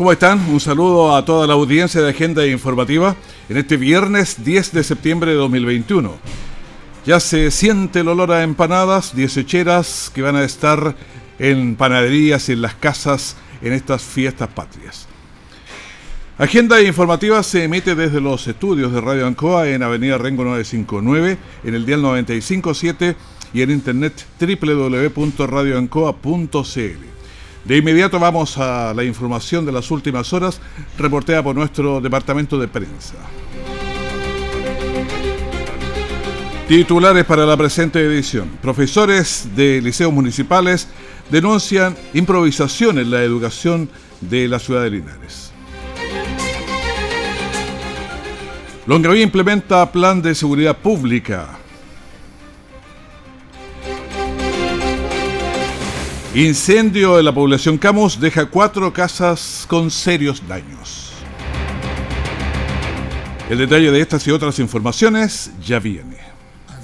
¿Cómo están? Un saludo a toda la audiencia de Agenda Informativa en este viernes 10 de septiembre de 2021. Ya se siente el olor a empanadas, hecheras que van a estar en panaderías y en las casas en estas fiestas patrias. Agenda informativa se emite desde los estudios de Radio Ancoa en Avenida Rengo 959, en el dial 957 y en internet www.radioancoa.cl. De inmediato vamos a la información de las últimas horas, reporteada por nuestro departamento de prensa. Titulares para la presente edición. Profesores de liceos municipales denuncian improvisación en la educación de la ciudad de Linares. Longaví implementa plan de seguridad pública. Incendio en la población Camus deja cuatro casas con serios daños. El detalle de estas y otras informaciones ya viene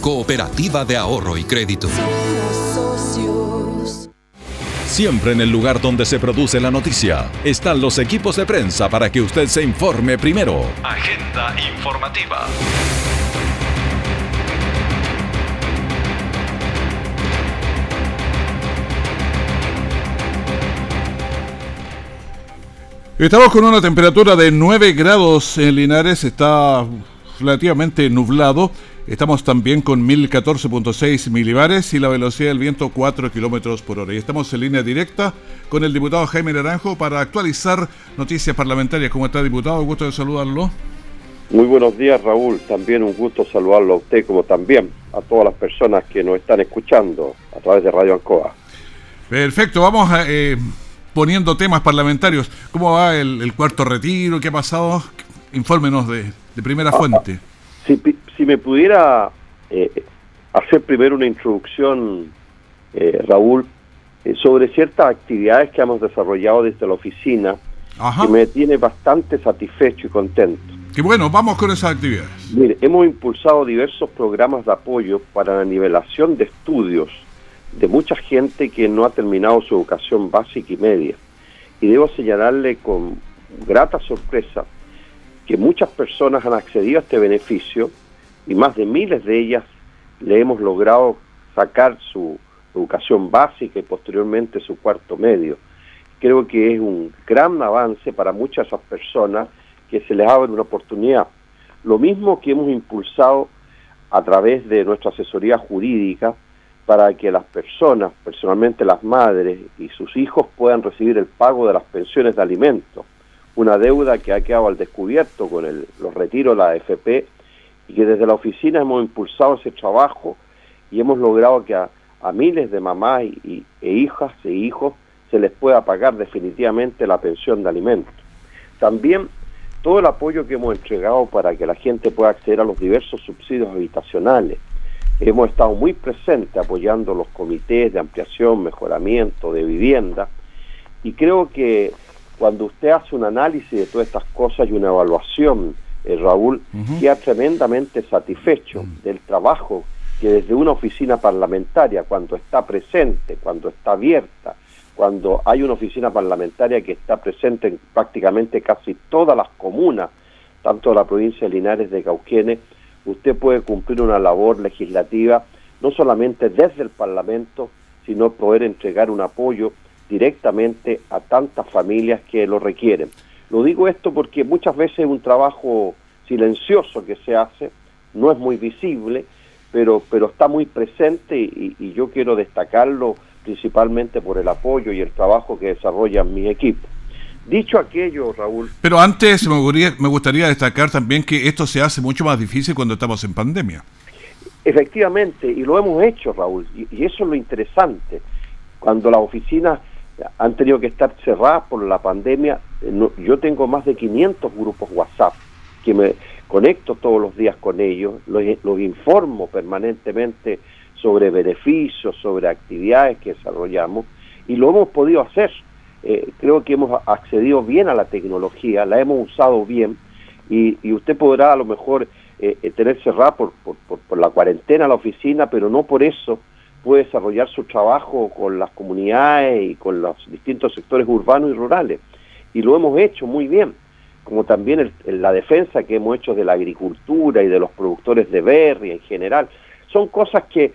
cooperativa de ahorro y crédito. Siempre en el lugar donde se produce la noticia están los equipos de prensa para que usted se informe primero. Agenda informativa. Estamos con una temperatura de 9 grados en Linares, está relativamente nublado. Estamos también con 1014.6 milibares y la velocidad del viento 4 kilómetros por hora. Y estamos en línea directa con el diputado Jaime Naranjo para actualizar noticias parlamentarias. ¿Cómo está, diputado? Gusto de saludarlo. Muy buenos días, Raúl. También un gusto saludarlo a usted, como también a todas las personas que nos están escuchando a través de Radio Ancoa. Perfecto, vamos a. Eh, poniendo temas parlamentarios. ¿Cómo va el, cuarto retiro? ¿Qué ha pasado? Infórmenos de, primera fuente. Si, me pudiera eh, hacer primero una introducción, eh, Raúl, eh, sobre ciertas actividades que hemos desarrollado desde la oficina, que me tiene bastante satisfecho y contento. Qué bueno, vamos con esas actividades. Mire, hemos impulsado diversos programas de apoyo para la nivelación de estudios de mucha gente que no ha terminado su educación básica y media. Y debo señalarle con grata sorpresa que muchas personas han accedido a este beneficio y más de miles de ellas le hemos logrado sacar su educación básica y posteriormente su cuarto medio. Creo que es un gran avance para muchas de esas personas que se les abre una oportunidad. Lo mismo que hemos impulsado a través de nuestra asesoría jurídica, para que las personas, personalmente las madres y sus hijos puedan recibir el pago de las pensiones de alimentos, una deuda que ha quedado al descubierto con el, los retiros de la AFP y que desde la oficina hemos impulsado ese trabajo y hemos logrado que a, miles de mamás y, e hijas e hijos se les pueda pagar definitivamente la pensión de alimentos. También todo el apoyo que hemos entregado para que la gente pueda acceder a los diversos subsidios habitacionales, Hemos estado muy presentes apoyando los comités de ampliación, mejoramiento de vivienda y creo que cuando usted hace un análisis de todas estas cosas y una evaluación, eh, Raúl, queda tremendamente satisfecho mm. del trabajo que desde una oficina parlamentaria, cuando está presente, cuando está abierta, cuando hay una oficina parlamentaria que está presente en prácticamente casi todas las comunas, tanto de la provincia de Linares de Cauquenes, usted puede cumplir una labor legislativa no solamente desde el Parlamento, sino poder entregar un apoyo directamente a tantas familias que lo requieren. Lo digo esto porque muchas veces es un trabajo silencioso que se hace, no es muy visible, pero, pero está muy presente y, yo quiero destacarlo principalmente por el apoyo y el trabajo que desarrolla mi equipo. Dicho aquello, Raúl. Pero antes me gustaría, me gustaría destacar también que esto se hace mucho más difícil cuando estamos en pandemia. Efectivamente, y lo hemos hecho, Raúl, y, y eso es lo interesante. Cuando las oficinas han tenido que estar cerradas por la pandemia, eh, yo tengo más de 500 grupos WhatsApp que me conecto todos los días con ellos, los, informo permanentemente sobre beneficios, sobre actividades que desarrollamos y lo hemos podido hacer. Eh, creo que hemos accedido bien a la tecnología, la hemos usado bien y, usted podrá a lo mejor eh, eh, tener cerrada por, por, la cuarentena la oficina, pero no por eso puede desarrollar su trabajo con las comunidades y con los distintos sectores urbanos y rurales. Y lo hemos hecho muy bien como también la defensa que hemos hecho de la agricultura y de los productores de berry en general. Son cosas que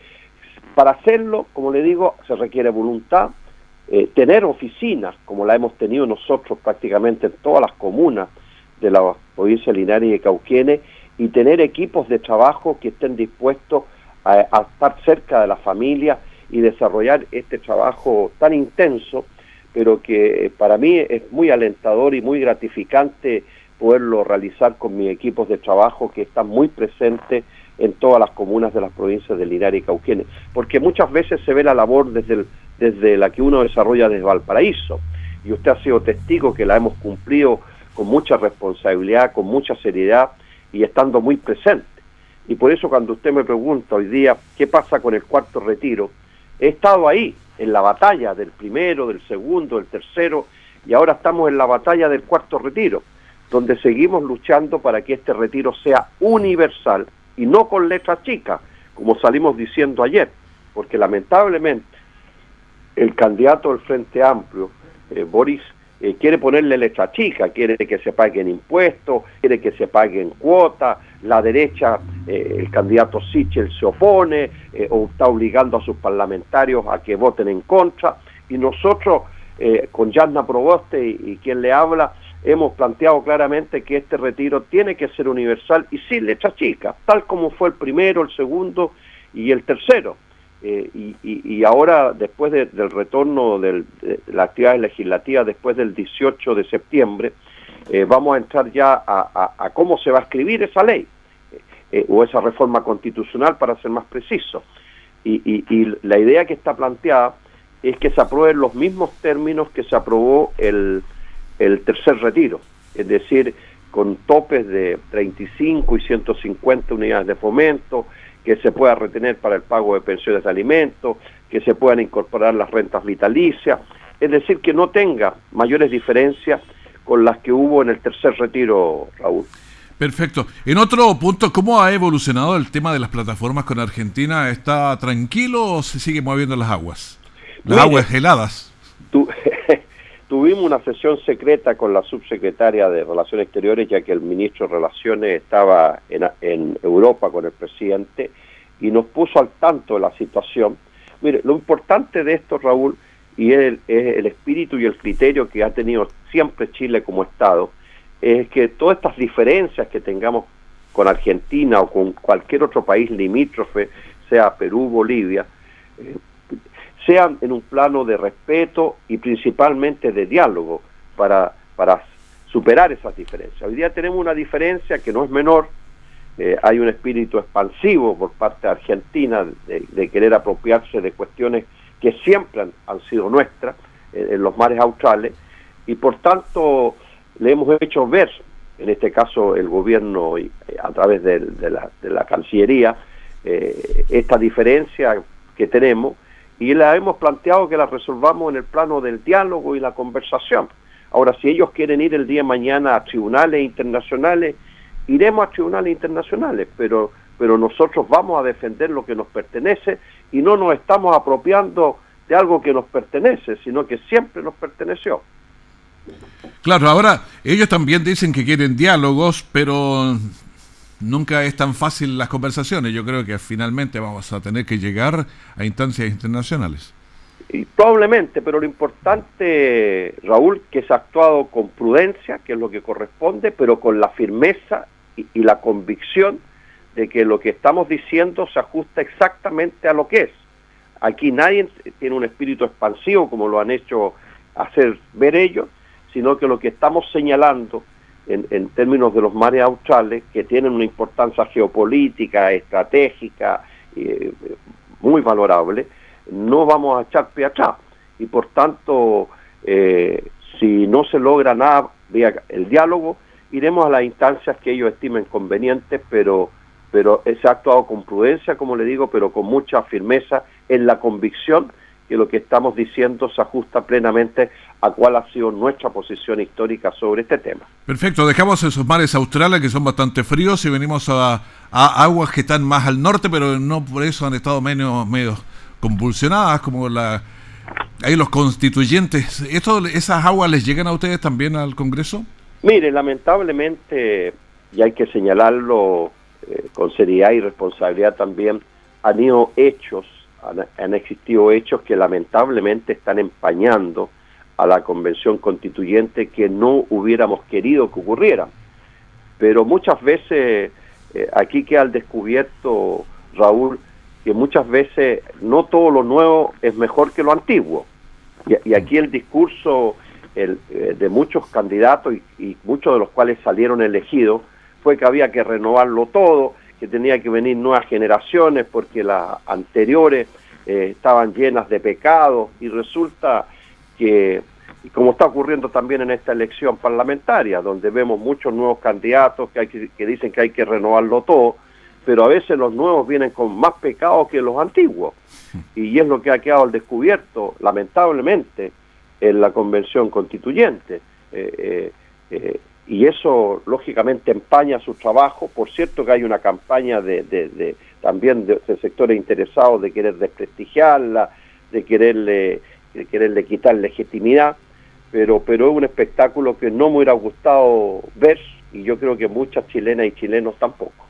para hacerlo, como le digo, se requiere voluntad, eh, tener oficinas, como la hemos tenido nosotros prácticamente en todas las comunas de la provincia de Linares y de y tener equipos de trabajo que estén dispuestos a estar cerca de la familia y desarrollar este trabajo tan intenso pero que para mí es muy alentador y muy gratificante poderlo realizar con mis equipos de trabajo que están muy presentes en todas las comunas de las provincias de Linares y Cauquienes, porque muchas veces se ve la labor desde, desde la que uno desarrolla desde Valparaíso, y usted ha sido testigo que la hemos cumplido con mucha responsabilidad, con mucha seriedad y estando muy presente. Y por eso cuando usted me pregunta hoy día qué pasa con el cuarto retiro, he estado ahí, en la batalla del primero, del segundo, del tercero, y ahora estamos en la batalla del cuarto retiro, donde seguimos luchando para que este retiro sea universal y no con letra chica, como salimos diciendo ayer, porque lamentablemente el candidato del Frente Amplio, eh, Boris, eh, quiere ponerle letra chica, quiere que se paguen impuestos, quiere que se paguen cuotas, la derecha, eh, el candidato Sichel se opone eh, o está obligando a sus parlamentarios a que voten en contra, y nosotros, con Yasna Proboste y, y, quien le habla, hemos planteado claramente que este retiro tiene que ser universal y sin letra chica, tal como fue el primero, el segundo y el tercero. Eh, y, ahora, después del retorno de la actividad legislativa, después del 18 de septiembre, eh, vamos a entrar ya a, cómo se va a escribir esa ley, eh, o esa reforma constitucional, para ser más preciso. Y, la idea que está planteada es que se aprueben los mismos términos que se aprobó el, el tercer retiro, es decir, con topes de 35 y 150 unidades de fomento, que se pueda retener para el pago de pensiones de alimentos, que se puedan incorporar las rentas vitalicias, es decir, que no tenga mayores diferencias con las que hubo en el tercer retiro, Raúl. Perfecto. En otro punto, ¿cómo ha evolucionado el tema de las plataformas con Argentina? ¿Está tranquilo o se sigue moviendo las aguas? Las aguas heladas. tuvimos una sesión secreta con la subsecretaria de Relaciones Exteriores, ya que el ministro de Relaciones estaba en, Europa con el presidente y nos puso al tanto de la situación. Mire, lo importante de esto, Raúl, y es el, espíritu y el criterio que ha tenido siempre Chile como Estado, es que todas estas diferencias que tengamos con Argentina o con cualquier otro país limítrofe, sea Perú, Bolivia, eh, sean en un plano de respeto y principalmente de diálogo para, para superar esas diferencias. Hoy día tenemos una diferencia que no es menor, eh, hay un espíritu expansivo por parte de Argentina de, querer apropiarse de cuestiones que siempre han, sido nuestras eh, en los mares australes y por tanto le hemos hecho ver, en este caso el gobierno eh, a través de, la, Cancillería, esta diferencia que tenemos y la hemos planteado que la resolvamos en el plano del diálogo y la conversación. Ahora, si ellos quieren ir el día de mañana a tribunales internacionales, iremos a tribunales internacionales, pero, pero nosotros vamos a defender lo que nos pertenece y no nos estamos apropiando de algo que nos pertenece, sino que siempre nos perteneció. Claro, ahora ellos también dicen que quieren diálogos, pero nunca es tan fácil las conversaciones. Yo creo que finalmente vamos a tener que llegar a instancias internacionales. y probablemente, pero lo importante, Raúl, que se ha actuado con prudencia, que es lo que corresponde, pero con la firmeza y, y la convicción de que lo que estamos diciendo se ajusta exactamente a lo que es. Aquí nadie tiene un espíritu expansivo como lo han hecho hacer ver ellos, sino que lo que estamos señalando en, términos de los mares australes, que tienen una importancia geopolítica, estratégica, eh, muy valorable, no vamos a echar pie atrás. Y por tanto, eh, si no se logra nada el diálogo, iremos a las instancias que ellos estimen convenientes, pero, pero se ha actuado con prudencia, como le digo, pero con mucha firmeza en la convicción que lo que estamos diciendo se ajusta plenamente a cuál ha sido nuestra posición histórica sobre este tema. Perfecto, dejamos esos mares australes que son bastante fríos y venimos a, aguas que están más al norte, pero no por eso han estado menos, medio convulsionadas como la... Ahí los constituyentes, ¿esto, ¿esas aguas les llegan a ustedes también al Congreso? Mire, lamentablemente, y hay que señalarlo eh, con seriedad y responsabilidad también, han ido hechos han, existido hechos que lamentablemente están empañando a la convención constituyente que no hubiéramos querido que ocurriera. Pero muchas veces, eh, aquí queda al descubierto, Raúl, que muchas veces no todo lo nuevo es mejor que lo antiguo. Y, aquí el discurso el, eh, de muchos candidatos y, y, muchos de los cuales salieron elegidos fue que había que renovarlo todo, que tenía que venir nuevas generaciones porque las anteriores eh, estaban llenas de pecados y resulta que, como está ocurriendo también en esta elección parlamentaria, donde vemos muchos nuevos candidatos que, hay que, dicen que hay que renovarlo todo, pero a veces los nuevos vienen con más pecados que los antiguos. Y es lo que ha quedado al descubierto, lamentablemente, en la convención constituyente. Eh, eh, y eso lógicamente empaña su trabajo. Por cierto que hay una campaña de, de, también de, sectores interesados de querer desprestigiarla, de quererle, de quererle quitar legitimidad, pero, pero es un espectáculo que no me hubiera gustado ver y yo creo que muchas chilenas y chilenos tampoco.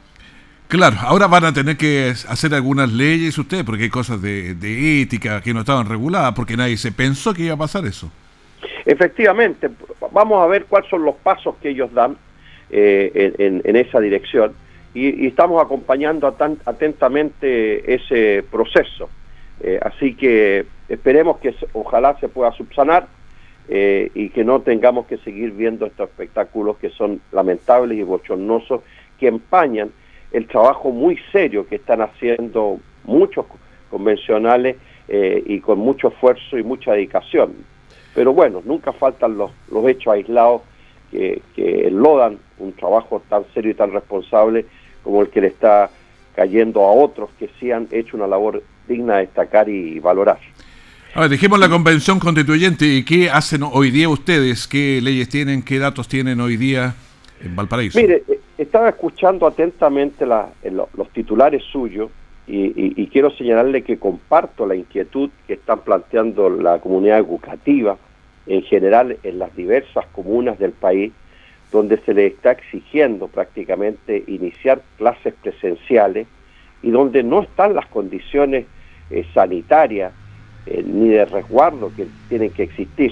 Claro, ahora van a tener que hacer algunas leyes ustedes porque hay cosas de, de ética que no estaban reguladas porque nadie se pensó que iba a pasar eso. Efectivamente, vamos a ver cuáles son los pasos que ellos dan eh, en, esa dirección y, estamos acompañando atentamente ese proceso. Eh, así que esperemos que ojalá se pueda subsanar eh, y que no tengamos que seguir viendo estos espectáculos que son lamentables y bochornosos, que empañan el trabajo muy serio que están haciendo muchos convencionales y con mucho esfuerzo y mucha dedicación. Pero bueno, nunca faltan los, los hechos aislados que, que lodan un trabajo tan serio y tan responsable como el que le está cayendo a otros que sí han hecho una labor digna de destacar y valorar. A ver, dejemos la convención constituyente y qué hacen hoy día ustedes, qué leyes tienen, qué datos tienen hoy día en Valparaíso. Mire, eh, estaba escuchando atentamente eh, los titulares suyos y, quiero señalarle que comparto la inquietud que están planteando la comunidad educativa en general en las diversas comunas del país, donde se le está exigiendo prácticamente iniciar clases presenciales y donde no están las condiciones eh, sanitarias eh, ni de resguardo que tienen que existir.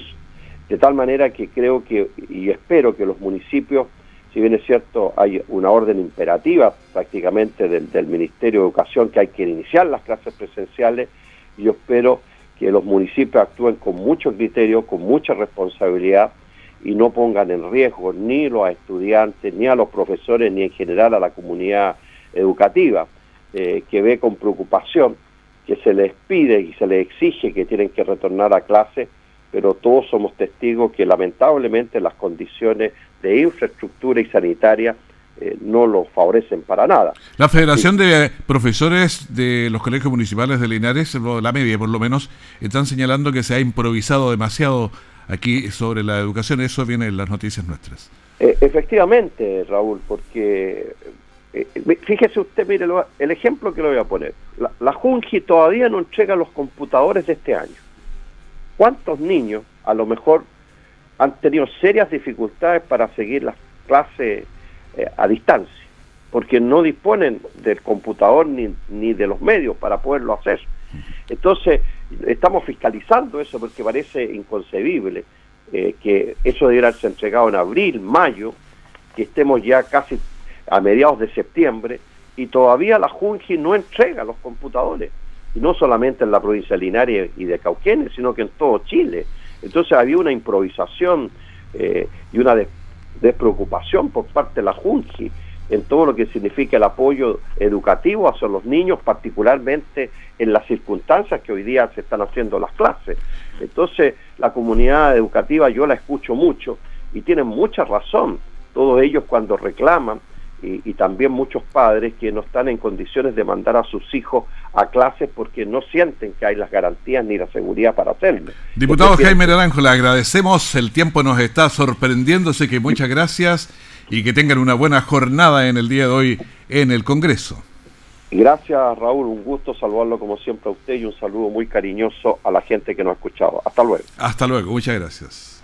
De tal manera que creo que y espero que los municipios si bien es cierto, hay una orden imperativa prácticamente del, Ministerio de Educación que hay que iniciar las clases presenciales, yo espero que los municipios actúen con mucho criterio, con mucha responsabilidad y no pongan en riesgo ni los estudiantes, ni a los profesores, ni en general a la comunidad educativa, eh, que ve con preocupación que se les pide y se les exige que tienen que retornar a clase, pero todos somos testigos que lamentablemente las condiciones de infraestructura y sanitaria eh, no lo favorecen para nada. La Federación de Profesores de los Colegios Municipales de Linares, la media por lo menos, están señalando que se ha improvisado demasiado aquí sobre la educación. Eso viene en las noticias nuestras. Eh, efectivamente, Raúl, porque eh, fíjese usted, mire el ejemplo que le voy a poner. La, la Junji todavía no entrega los computadores de este año. ¿Cuántos niños a lo mejor han tenido serias dificultades para seguir las clases eh, a distancia, porque no disponen del computador ni, ni de los medios para poderlo hacer. Entonces, estamos fiscalizando eso porque parece inconcebible eh, que eso debiera ser entregado en abril, mayo, que estemos ya casi a mediados de septiembre y todavía la Junji no entrega los computadores. Y no solamente en la provincia de Linares y de Cauquenes, sino que en todo Chile. Entonces había una improvisación eh, y una despreocupación por parte de la Junji en todo lo que significa el apoyo educativo hacia los niños, particularmente en las circunstancias que hoy día se están haciendo las clases. Entonces, la comunidad educativa yo la escucho mucho y tienen mucha razón todos ellos cuando reclaman y, también muchos padres que no están en condiciones de mandar a sus hijos a clases porque no sienten que hay las garantías ni la seguridad para hacerlo. Diputado Jaime Naranjo, le agradecemos, el tiempo nos está sorprendiéndose, que muchas gracias y que tengan una buena jornada en el día de hoy en el Congreso. Gracias Raúl, un gusto saludarlo como siempre a usted y un saludo muy cariñoso a la gente que nos ha escuchado. Hasta luego. Hasta luego, muchas gracias.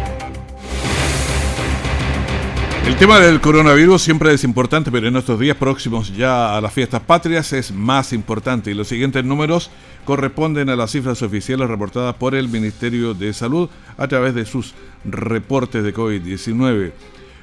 El tema del coronavirus siempre es importante, pero en estos días próximos ya a las fiestas patrias es más importante y los siguientes números corresponden a las cifras oficiales reportadas por el Ministerio de Salud a través de sus reportes de COVID-19.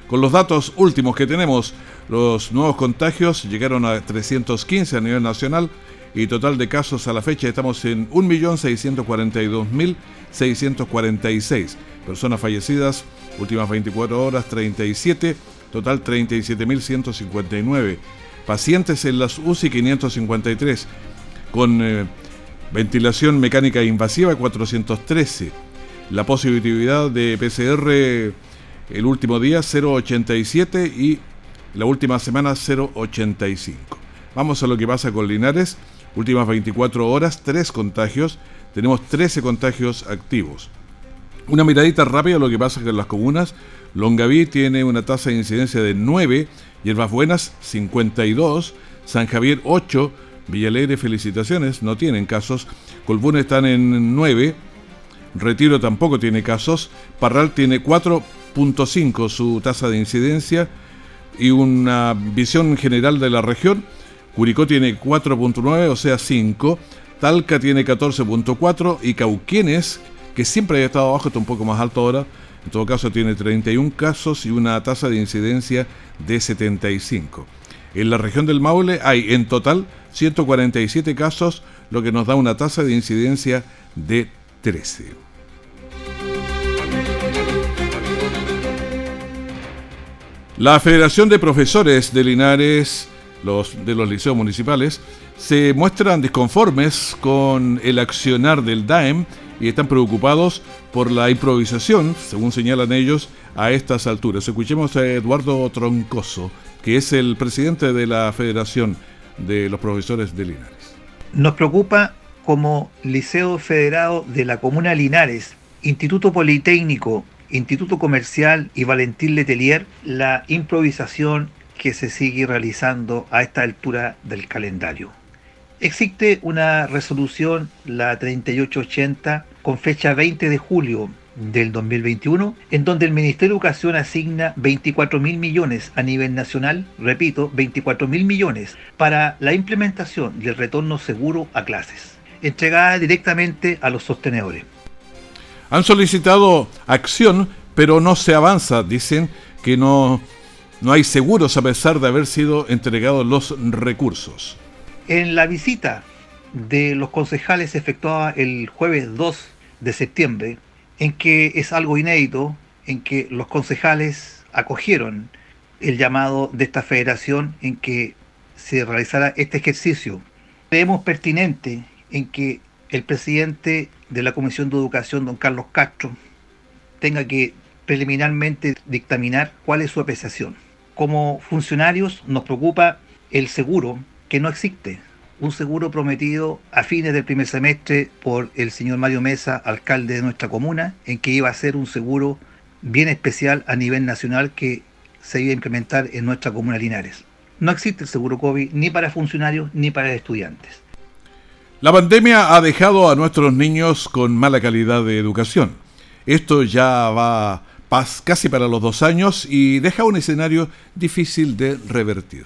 Con los datos últimos que tenemos, los nuevos contagios llegaron a 315 a nivel nacional y total de casos a la fecha estamos en 1.642.646. Personas fallecidas, últimas 24 horas 37, total 37.159. Pacientes en las UCI 553, con eh, ventilación mecánica invasiva 413 la positividad de PCR el último día 0,87 y la última semana 0,85. Vamos a lo que pasa con Linares. Últimas 24 horas, 3 contagios. Tenemos 13 contagios activos. Una miradita rápida a lo que pasa con las comunas. Longaví tiene una tasa de incidencia de 9, Hierbas Buenas 52, San Javier 8, Villalegre felicitaciones, no tienen casos. Colbún están en 9, Retiro tampoco tiene casos. Parral tiene 4.5 su tasa de incidencia y una visión general de la región. Curicó tiene 4.9, o sea 5. Talca tiene 14.4 y Cauquienes, que siempre ha estado abajo, está un poco más alto ahora. En todo caso tiene 31 casos y una tasa de incidencia de 75. En la región del Maule hay en total 147 casos, lo que nos da una tasa de incidencia de 13. La Federación de Profesores de Linares, los, de los liceos municipales, se muestran disconformes con el accionar del DAEM y están preocupados por la improvisación, según señalan ellos, a estas alturas. Escuchemos a Eduardo Troncoso, que es el presidente de la Federación de los Profesores de Linares. Nos preocupa como Liceo Federado de la Comuna Linares, Instituto Politécnico, Instituto Comercial y Valentín Letelier, la improvisación que se sigue realizando a esta altura del calendario. Existe una resolución, la 3880, con fecha 20 de julio del 2021, en donde el Ministerio de Educación asigna 24 mil millones a nivel nacional, repito, 24 mil millones, para la implementación del retorno seguro a clases entregada directamente a los sostenedores. Han solicitado acción, pero no se avanza. Dicen que no, no hay seguros a pesar de haber sido entregados los recursos. En la visita de los concejales efectuada el jueves 2 de septiembre, en que es algo inédito, en que los concejales acogieron el llamado de esta federación en que se realizara este ejercicio. Creemos pertinente en que el presidente de la Comisión de Educación, don Carlos Castro, tenga que preliminarmente dictaminar cuál es su apreciación. Como funcionarios nos preocupa el seguro que no existe, un seguro prometido a fines del primer semestre por el señor Mario Mesa, alcalde de nuestra comuna, en que iba a ser un seguro bien especial a nivel nacional que se iba a implementar en nuestra comuna Linares. No existe el seguro COVID ni para funcionarios ni para estudiantes. La pandemia ha dejado a nuestros niños con mala calidad de educación. Esto ya va casi para los dos años y deja un escenario difícil de revertir.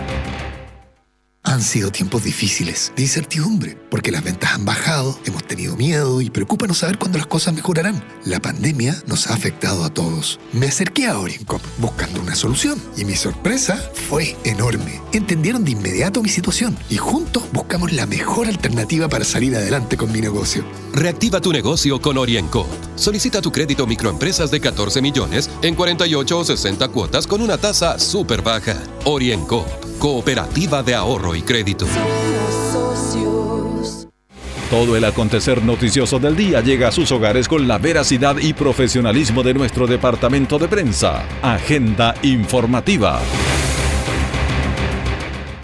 Han sido tiempos difíciles, de incertidumbre, porque las ventas han bajado, hemos tenido miedo y preocupa no saber cuándo las cosas mejorarán. La pandemia nos ha afectado a todos. Me acerqué a Orincop buscando una solución y mi sorpresa fue enorme. Entendieron de inmediato mi situación y juntos buscamos la mejor alternativa para salir adelante con mi negocio. Reactiva tu negocio con Orienco. Solicita tu crédito microempresas de 14 millones en 48 o 60 cuotas con una tasa súper baja. Orienco, cooperativa de ahorro y crédito. Todo el acontecer noticioso del día llega a sus hogares con la veracidad y profesionalismo de nuestro departamento de prensa. Agenda informativa.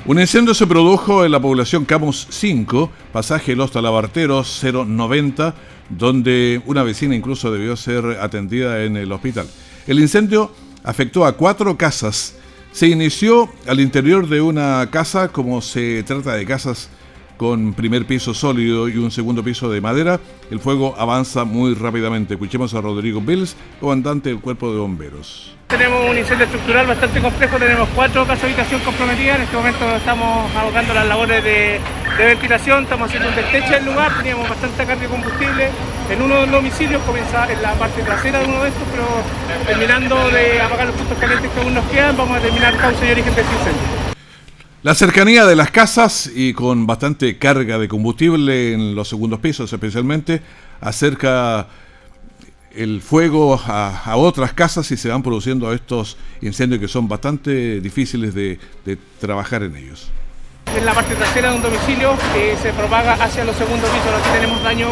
Un incendio se produjo en la población Camus 5, pasaje Los Talabarteros 090, donde una vecina incluso debió ser atendida en el hospital. El incendio afectó a cuatro casas. Se inició al interior de una casa, como se trata de casas con primer piso sólido y un segundo piso de madera, el fuego avanza muy rápidamente. Escuchemos a Rodrigo Bills, comandante del Cuerpo de Bomberos. Tenemos un incendio estructural bastante complejo, tenemos cuatro casas de habitación comprometidas, en este momento estamos abocando las labores de, ventilación, estamos haciendo un desteche del lugar, teníamos bastante carga de combustible, en uno de los domicilios comienza en la parte trasera de uno de estos, pero terminando de apagar los puntos calientes que aún nos quedan, vamos a terminar causa y origen de este incendio. La cercanía de las casas y con bastante carga de combustible en los segundos pisos especialmente acerca el fuego a, otras casas y se van produciendo estos incendios que son bastante difíciles de, trabajar en ellos. En la parte trasera de un domicilio que se propaga hacia los segundos pisos. Aquí tenemos daño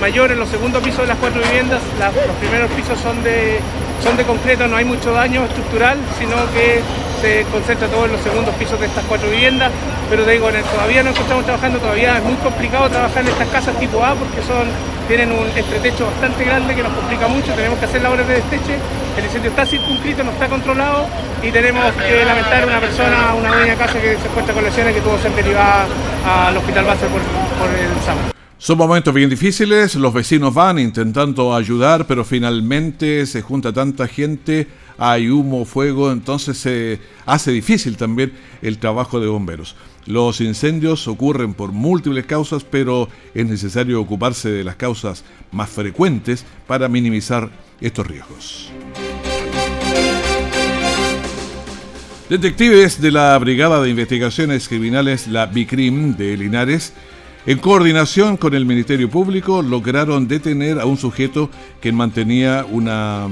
mayor en los segundos pisos de las cuatro viviendas. los primeros pisos son de, son de concreto, no hay mucho daño estructural, sino que se concentra todo en los segundos pisos de estas cuatro viviendas, pero te digo, todavía no estamos trabajando, todavía es muy complicado trabajar en estas casas tipo A porque son, tienen un entretecho bastante grande que nos complica mucho, tenemos que hacer labores de desteche, el incendio está circunscrito, no está controlado y tenemos que lamentar a una persona, una dueña de casa que se encuentra con lesiones que tuvo que ser derivada al hospital base por, por el sábado. Son momentos bien difíciles, los vecinos van intentando ayudar, pero finalmente se junta tanta gente, hay humo, fuego, entonces se hace difícil también el trabajo de bomberos. Los incendios ocurren por múltiples causas, pero es necesario ocuparse de las causas más frecuentes para minimizar estos riesgos. Detectives de la Brigada de Investigaciones Criminales, la BICRIM de Linares, en coordinación con el Ministerio Público, lograron detener a un sujeto que mantenía una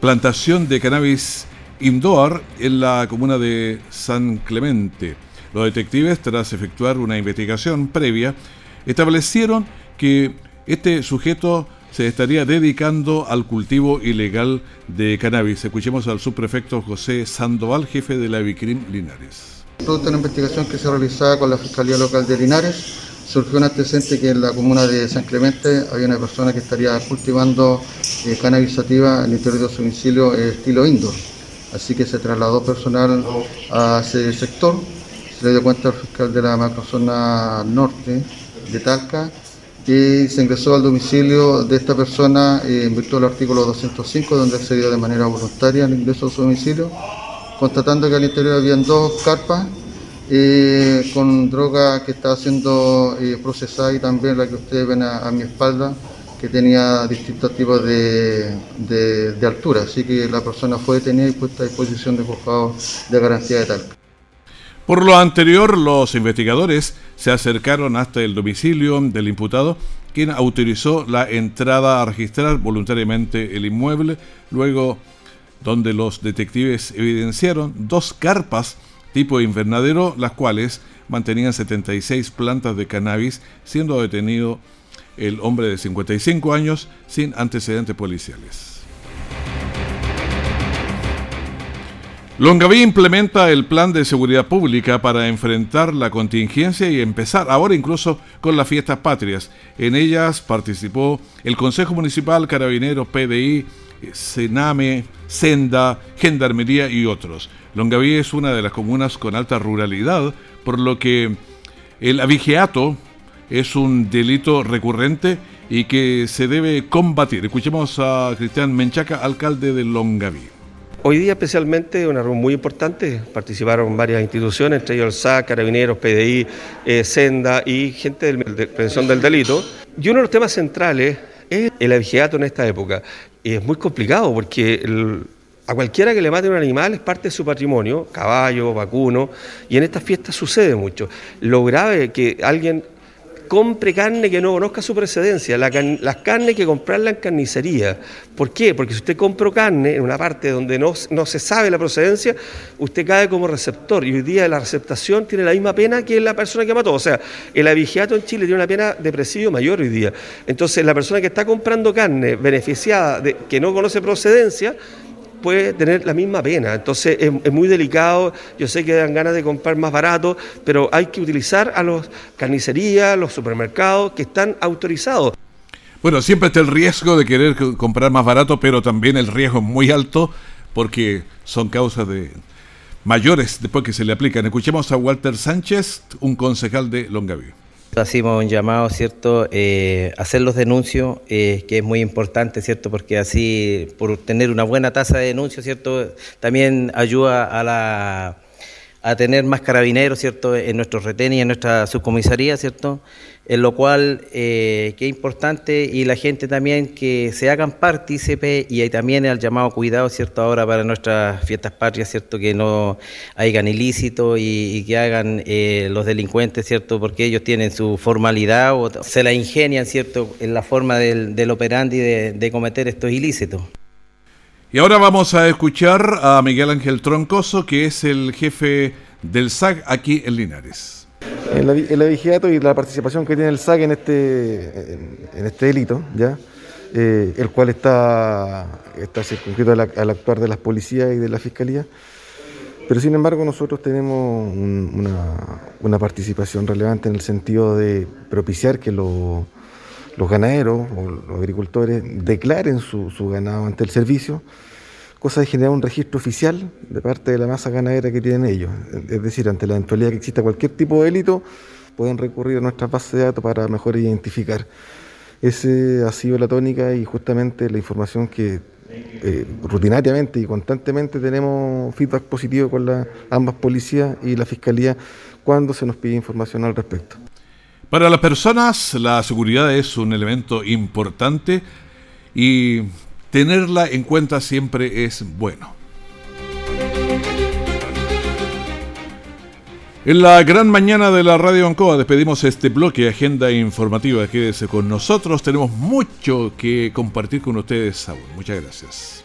plantación de cannabis indoor en la comuna de San Clemente. Los detectives, tras efectuar una investigación previa, establecieron que este sujeto se estaría dedicando al cultivo ilegal de cannabis. Escuchemos al subprefecto José Sandoval, jefe de la Vicrim Linares. Producto de una investigación que se realizaba con la Fiscalía Local de Linares, surgió un antecedente que en la comuna de San Clemente había una persona que estaría cultivando eh, cannabis interior de su domicilio eh, estilo indoor. Así que se trasladó personal a ese sector, se le dio cuenta al fiscal de la macrozona norte de Talca y se ingresó al domicilio de esta persona eh, en virtud del artículo 205, donde accedió de manera voluntaria al ingreso a su domicilio, constatando que al interior habían dos carpas eh, con droga que estaba siendo eh, procesada y también la que ustedes ven a, mi espalda, que tenía distintos tipos de, de, altura. Así que la persona fue detenida y puesta a disposición de juzgado de garantía de tal. Por lo anterior, los investigadores se acercaron hasta el domicilio del imputado, quien autorizó la entrada a registrar voluntariamente el inmueble, luego donde los detectives evidenciaron dos carpas tipo invernadero, las cuales mantenían 76 plantas de cannabis, siendo detenido el hombre de 55 años sin antecedentes policiales. Longaví implementa el plan de seguridad pública para enfrentar la contingencia y empezar ahora incluso con las fiestas patrias. En ellas participó el Consejo Municipal, Carabineros, PDI, Sename, Senda, Gendarmería y otros. Longaví es una de las comunas con alta ruralidad, por lo que el avigeato es un delito recurrente y que se debe combatir. Escuchemos a Cristian Menchaca, alcalde de Longaví. Hoy día especialmente una reunión muy importante, participaron varias instituciones, entre ellos el SAC, Carabineros, PDI, eh, Senda y gente de prevención del delito. Y uno de los temas centrales es el abigeato en esta época. Es muy complicado porque a cualquiera que le mate un animal es parte de su patrimonio, caballo, vacuno, y en estas fiestas sucede mucho. Lo grave es que alguien compre carne que no conozca su precedencia, las carnes que comprarla en carnicería. ¿Por qué? Porque si usted compra carne en una parte donde no, no se sabe la procedencia, usted cae como receptor y hoy día la receptación tiene la misma pena que la persona que mató. O sea, el abigeato en Chile tiene una pena de presidio mayor hoy día. Entonces, la persona que está comprando carne beneficiada que no conoce procedencia, puede tener la misma pena. Entonces es, muy delicado, yo sé que dan ganas de comprar más barato, pero hay que utilizar a los carnicerías, los supermercados que están autorizados. Bueno, siempre está el riesgo de querer comprar más barato, pero también el riesgo es muy alto porque son causas de mayores después que se le aplican. Escuchemos a Walter Sánchez, un concejal de Longaví. Hacemos un llamado, ¿cierto?, eh, hacer los denuncios, eh, que es muy importante, ¿cierto?, porque así, por tener una buena tasa de denuncios, ¿cierto?, también ayuda a la a tener más carabineros, ¿cierto?, en nuestros retenes y en nuestra subcomisaría, ¿cierto?, en lo cual eh, que es importante y la gente también que se hagan partícipe y hay también el llamado cuidado, ¿cierto?, ahora para nuestras fiestas patrias, ¿cierto?, que no hagan ilícito y, que hagan eh, los delincuentes, ¿cierto?, porque ellos tienen su formalidad o se la ingenian, ¿cierto?, en la forma del, del operandi de cometer estos ilícitos. Y ahora vamos a escuchar a Miguel Ángel Troncoso, que es el jefe del SAC aquí en Linares. El, el avigiato y la participación que tiene el SAC en este, en, este delito, ¿ya? Eh, el cual está, está circunscrito al, actuar de las policías y de la fiscalía. Pero sin embargo nosotros tenemos una, participación relevante en el sentido de propiciar que los ganaderos o los agricultores declaren su, su ganado ante el servicio cosa de generar un registro oficial de parte de la masa ganadera que tienen ellos. Es decir, ante la eventualidad que exista cualquier tipo de delito, pueden recurrir a nuestras bases de datos para mejor identificar. Ese ha sido la tónica y justamente la información que eh, rutinariamente y constantemente tenemos feedback positivo con la, ambas policías y la fiscalía cuando se nos pide información al respecto. Para las personas, la seguridad es un elemento importante y tenerla en cuenta siempre es bueno. En la gran mañana de la Radio Ancoa despedimos este bloque agenda informativa. Quédese con nosotros, tenemos mucho que compartir con ustedes aún. Muchas gracias.